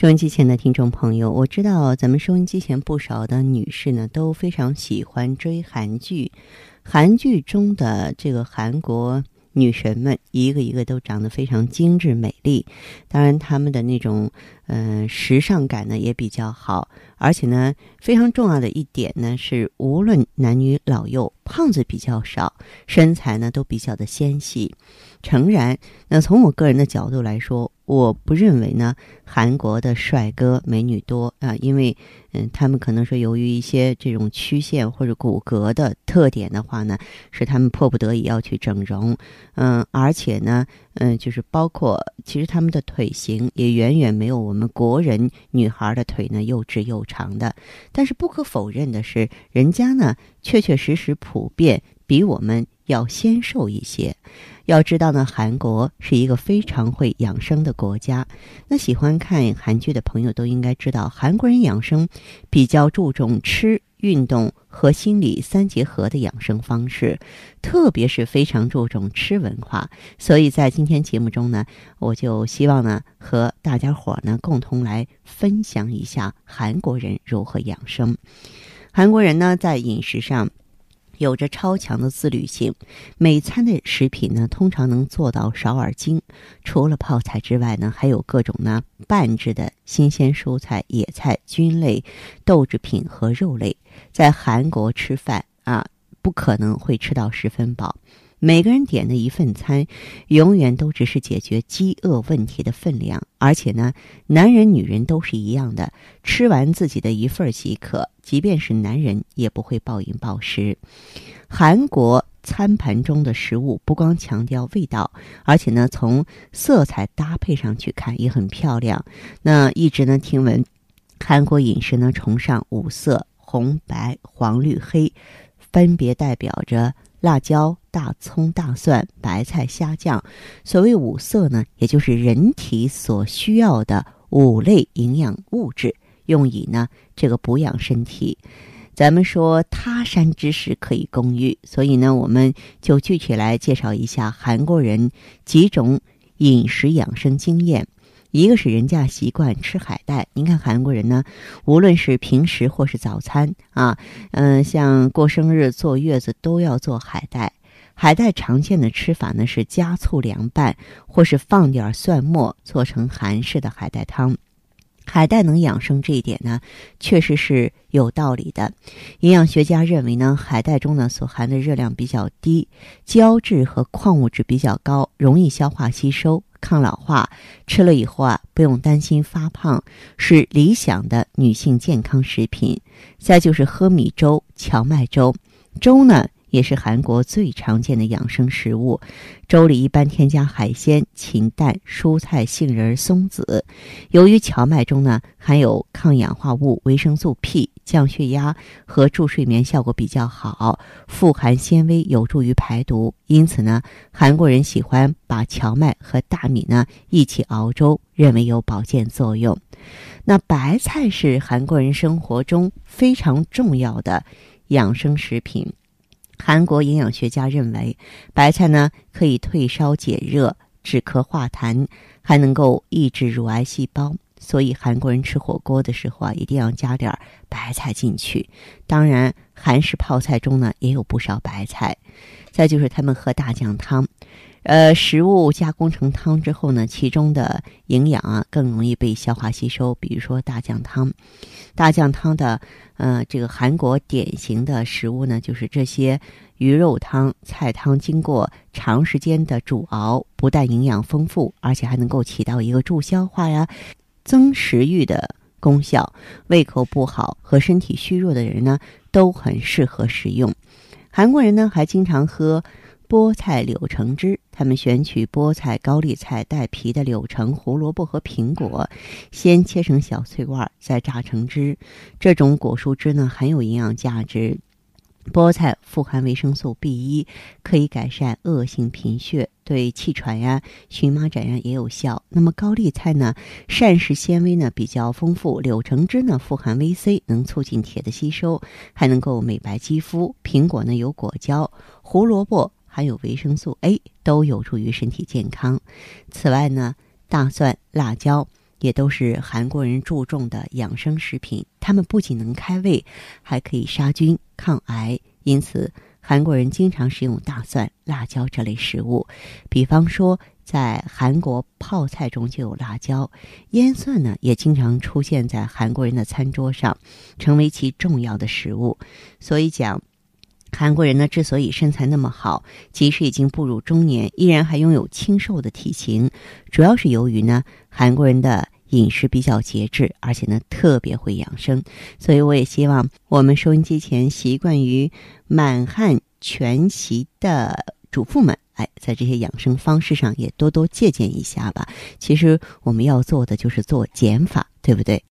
收音机前的听众朋友，我知道咱们收音机前不少的女士呢，都非常喜欢追韩剧。韩剧中的这个韩国女神们，一个一个都长得非常精致美丽。当然，她们的那种嗯、时尚感呢也比较好，而且呢，非常重要的一点呢是，无论男女老幼，胖子比较少，身材呢都比较的纤细。诚然，那从我个人的角度来说，我不认为呢韩国的帅哥美女多啊，因为嗯，他们可能说由于一些这种曲线或者骨骼的特点的话呢，是他们迫不得已要去整容，嗯，而且呢，嗯，就是包括其实他们的腿型也远远没有我们国人女孩的腿呢又直又长的，但是不可否认的是，人家呢确确实实普遍比我们要纤瘦一些。要知道呢，韩国是一个非常会养生的国家。那喜欢看韩剧的朋友都应该知道，韩国人养生比较注重吃、运动和心理三结合的养生方式，特别是非常注重吃文化。所以在今天节目中呢，我就希望呢和大家伙呢共同来分享一下韩国人如何养生。韩国人呢在饮食上。有着超强的自律性，每餐的食品呢，通常能做到少而精。除了泡菜之外呢，还有各种呢半制的新鲜蔬菜、野菜、菌类、豆制品和肉类。在韩国吃饭啊，不可能会吃到十分饱。每个人点的一份餐，永远都只是解决饥饿问题的分量，而且呢，男人女人都是一样的，吃完自己的一份即可，即便是男人也不会暴饮暴食。韩国餐盘中的食物不光强调味道，而且呢，从色彩搭配上去看也很漂亮。那一直呢听闻，韩国饮食呢崇尚五色：红、白、黄、绿、黑，分别代表着。辣椒、大葱、大蒜、白菜、虾酱，所谓五色呢，也就是人体所需要的五类营养物质，用以呢这个补养身体。咱们说他山之石可以攻玉，所以呢，我们就具体来介绍一下韩国人几种饮食养生经验。一个是人家习惯吃海带，您看韩国人呢，无论是平时或是早餐啊，嗯，像过生日、坐月子都要做海带。海带常见的吃法呢是加醋凉拌，或是放点蒜末做成韩式的海带汤。海带能养生这一点呢，确实是有道理的。营养学家认为呢，海带中呢所含的热量比较低，胶质和矿物质比较高，容易消化吸收。抗老化，吃了以后啊，不用担心发胖，是理想的女性健康食品。再就是喝米粥、荞麦粥，粥呢也是韩国最常见的养生食物。粥里一般添加海鲜、禽蛋、蔬菜、杏仁、松子。由于荞麦中呢含有抗氧化物维生素 P，降血压和助睡眠效果比较好，富含纤维，有助于排毒。因此呢，韩国人喜欢把荞麦和大米呢一起熬粥，认为有保健作用。那白菜是韩国人生活中非常重要的养生食品。韩国营养学家认为，白菜呢可以退烧解热、止咳化痰，还能够抑制乳癌细胞。所以韩国人吃火锅的时候啊，一定要加点白菜进去。当然，韩式泡菜中呢也有不少白菜。再就是他们喝大酱汤，呃，食物加工成汤之后呢，其中的营养啊更容易被消化吸收。比如说大酱汤，大酱汤的呃这个韩国典型的食物呢，就是这些鱼肉汤、菜汤，经过长时间的煮熬，不但营养丰富，而且还能够起到一个助消化呀。增食欲的功效，胃口不好和身体虚弱的人呢，都很适合食用。韩国人呢，还经常喝菠菜柳橙汁。他们选取菠菜、高丽菜、带皮的柳橙、胡萝卜和苹果，先切成小碎块，再榨成汁。这种果蔬汁呢，很有营养价值。菠菜富含维生素 B 一，可以改善恶性贫血，对气喘呀、荨麻疹呀也有效。那么高丽菜呢，膳食纤维呢比较丰富，柳橙汁呢富含 VC，能促进铁的吸收，还能够美白肌肤。苹果呢有果胶，胡萝卜含有维生素 A，都有助于身体健康。此外呢，大蒜、辣椒。也都是韩国人注重的养生食品。它们不仅能开胃，还可以杀菌、抗癌。因此，韩国人经常食用大蒜、辣椒这类食物。比方说，在韩国泡菜中就有辣椒，腌蒜呢也经常出现在韩国人的餐桌上，成为其重要的食物。所以讲。韩国人呢，之所以身材那么好，即使已经步入中年，依然还拥有清瘦的体型，主要是由于呢，韩国人的饮食比较节制，而且呢，特别会养生。所以，我也希望我们收音机前习惯于满汉全席的主妇们，哎，在这些养生方式上也多多借鉴一下吧。其实，我们要做的就是做减法，对不对？